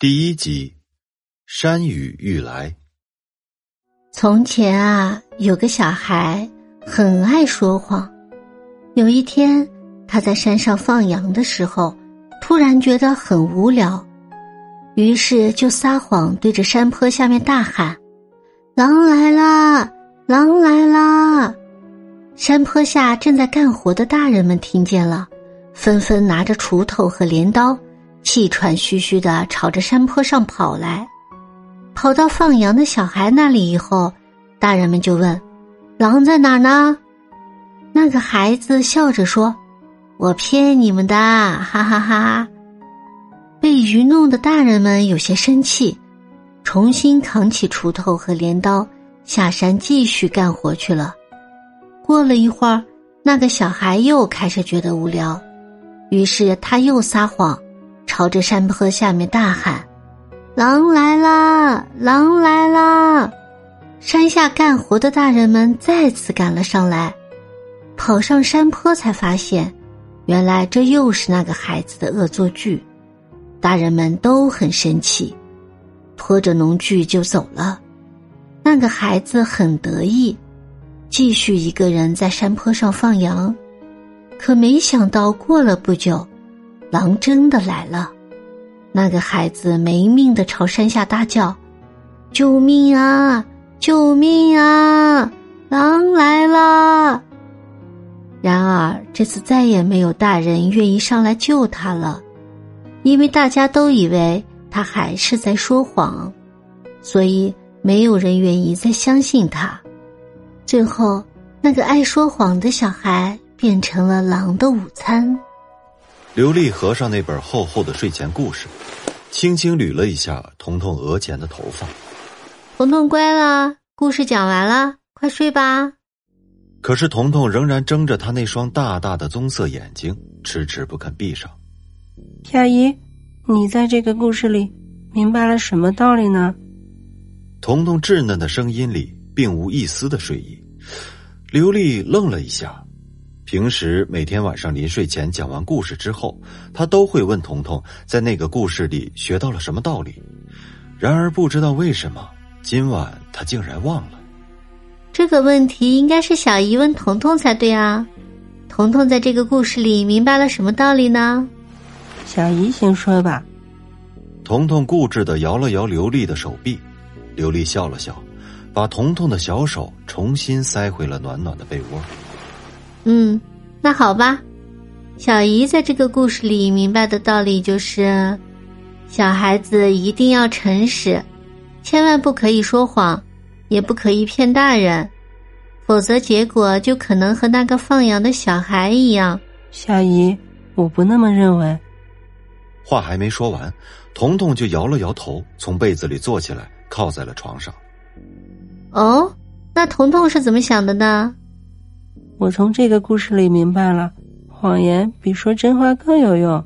第一集，山雨欲来。从前啊，有个小孩很爱说谎。有一天，他在山上放羊的时候，突然觉得很无聊，于是就撒谎，对着山坡下面大喊：“狼来啦！狼来啦！”山坡下正在干活的大人们听见了，纷纷拿着锄头和镰刀。气喘吁吁的朝着山坡上跑来，跑到放羊的小孩那里以后，大人们就问：“狼在哪儿呢？”那个孩子笑着说：“我骗你们的，哈哈哈！”被愚弄的大人们有些生气，重新扛起锄头和镰刀下山继续干活去了。过了一会儿，那个小孩又开始觉得无聊，于是他又撒谎。朝着山坡下面大喊：“狼来啦！狼来啦！”山下干活的大人们再次赶了上来，跑上山坡才发现，原来这又是那个孩子的恶作剧。大人们都很生气，拖着农具就走了。那个孩子很得意，继续一个人在山坡上放羊。可没想到，过了不久。狼真的来了，那个孩子没命的朝山下大叫：“救命啊！救命啊！狼来了！”然而这次再也没有大人愿意上来救他了，因为大家都以为他还是在说谎，所以没有人愿意再相信他。最后，那个爱说谎的小孩变成了狼的午餐。刘丽合上那本厚厚的睡前故事，轻轻捋了一下彤彤额前的头发。彤彤乖了，故事讲完了，快睡吧。可是彤彤仍然睁着他那双大大的棕色眼睛，迟迟不肯闭上。小姨，你在这个故事里明白了什么道理呢？彤彤稚嫩的声音里并无一丝的睡意。刘丽愣了一下。平时每天晚上临睡前讲完故事之后，他都会问彤彤在那个故事里学到了什么道理。然而不知道为什么，今晚他竟然忘了。这个问题应该是小姨问彤彤才对啊。彤彤在这个故事里明白了什么道理呢？小姨先说吧。彤彤固执的摇了摇刘丽的手臂，刘丽笑了笑，把彤彤的小手重新塞回了暖暖的被窝。嗯，那好吧。小姨在这个故事里明白的道理就是：小孩子一定要诚实，千万不可以说谎，也不可以骗大人，否则结果就可能和那个放羊的小孩一样。小姨，我不那么认为。话还没说完，彤彤就摇了摇头，从被子里坐起来，靠在了床上。哦，那彤彤是怎么想的呢？我从这个故事里明白了，谎言比说真话更有用。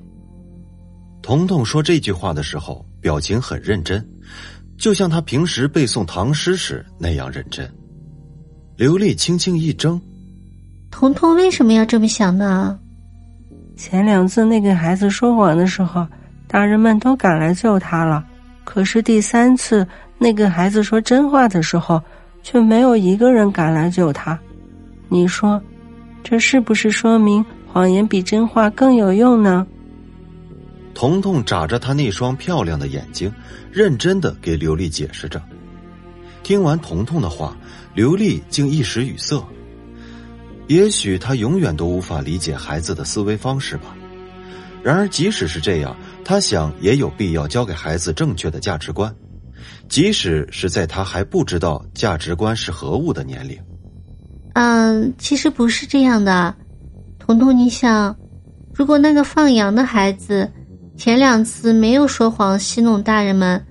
彤彤说这句话的时候，表情很认真，就像他平时背诵唐诗时那样认真。刘丽轻轻一怔：“彤彤为什么要这么想呢？”前两次那个孩子说谎的时候，大人们都赶来救他了，可是第三次那个孩子说真话的时候，却没有一个人赶来救他。你说，这是不是说明谎言比真话更有用呢？彤彤眨着他那双漂亮的眼睛，认真的给刘丽解释着。听完彤彤的话，刘丽竟一时语塞。也许他永远都无法理解孩子的思维方式吧。然而，即使是这样，他想也有必要教给孩子正确的价值观，即使是在他还不知道价值观是何物的年龄。嗯，其实不是这样的，彤彤，你想，如果那个放羊的孩子前两次没有说谎戏弄大人们，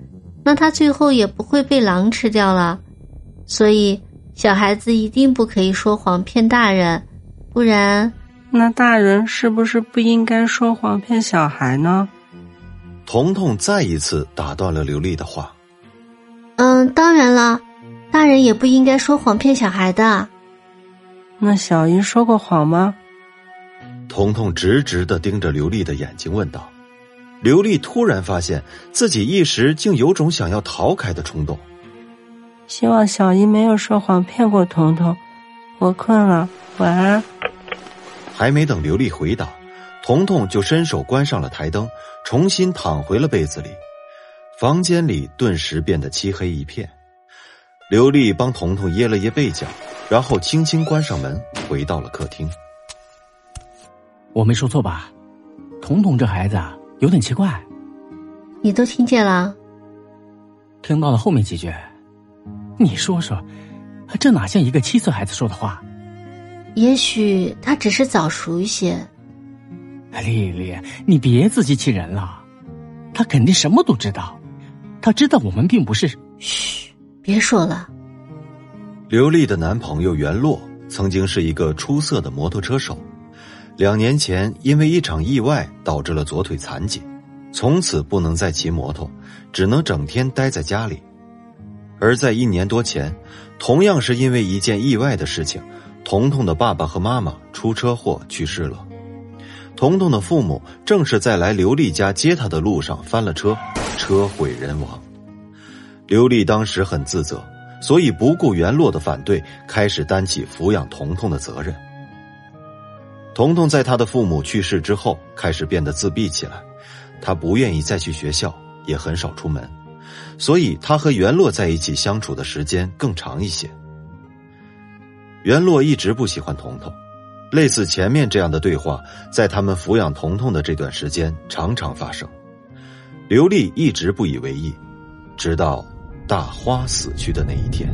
那他最后也不会被狼吃掉了。所以，小孩子一定不可以说谎骗大人，不然，那大人是不是不应该说谎骗小孩呢？彤彤再一次打断了刘丽的话。嗯，当然了，大人也不应该说谎骗小孩的。那小姨说过谎吗？彤彤直直的盯着刘丽的眼睛问道：“刘丽突然发现自己一时竟有种想要逃开的冲动。希望小姨没有说谎骗过彤彤。我困了，晚安。还没等刘丽回答，彤彤就伸手关上了台灯，重新躺回了被子里。房间里顿时变得漆黑一片。刘丽帮彤彤掖了掖被角，然后轻轻关上门，回到了客厅。我没说错吧？彤彤这孩子有点奇怪。你都听见了？听到了后面几句。你说说，这哪像一个七岁孩子说的话？也许他只是早熟一些。丽丽，你别自欺欺人了。他肯定什么都知道。他知道我们并不是。嘘，别说了。刘丽的男朋友袁洛曾经是一个出色的摩托车手。两年前，因为一场意外导致了左腿残疾，从此不能再骑摩托，只能整天待在家里。而在一年多前，同样是因为一件意外的事情，彤彤的爸爸和妈妈出车祸去世了。彤彤的父母正是在来刘丽家接她的路上翻了车，车毁人亡。刘丽当时很自责，所以不顾袁洛的反对，开始担起抚养彤彤的责任。彤彤在他的父母去世之后，开始变得自闭起来。他不愿意再去学校，也很少出门，所以他和袁洛在一起相处的时间更长一些。袁洛一直不喜欢彤彤，类似前面这样的对话，在他们抚养彤彤的这段时间常常发生。刘丽一直不以为意，直到大花死去的那一天。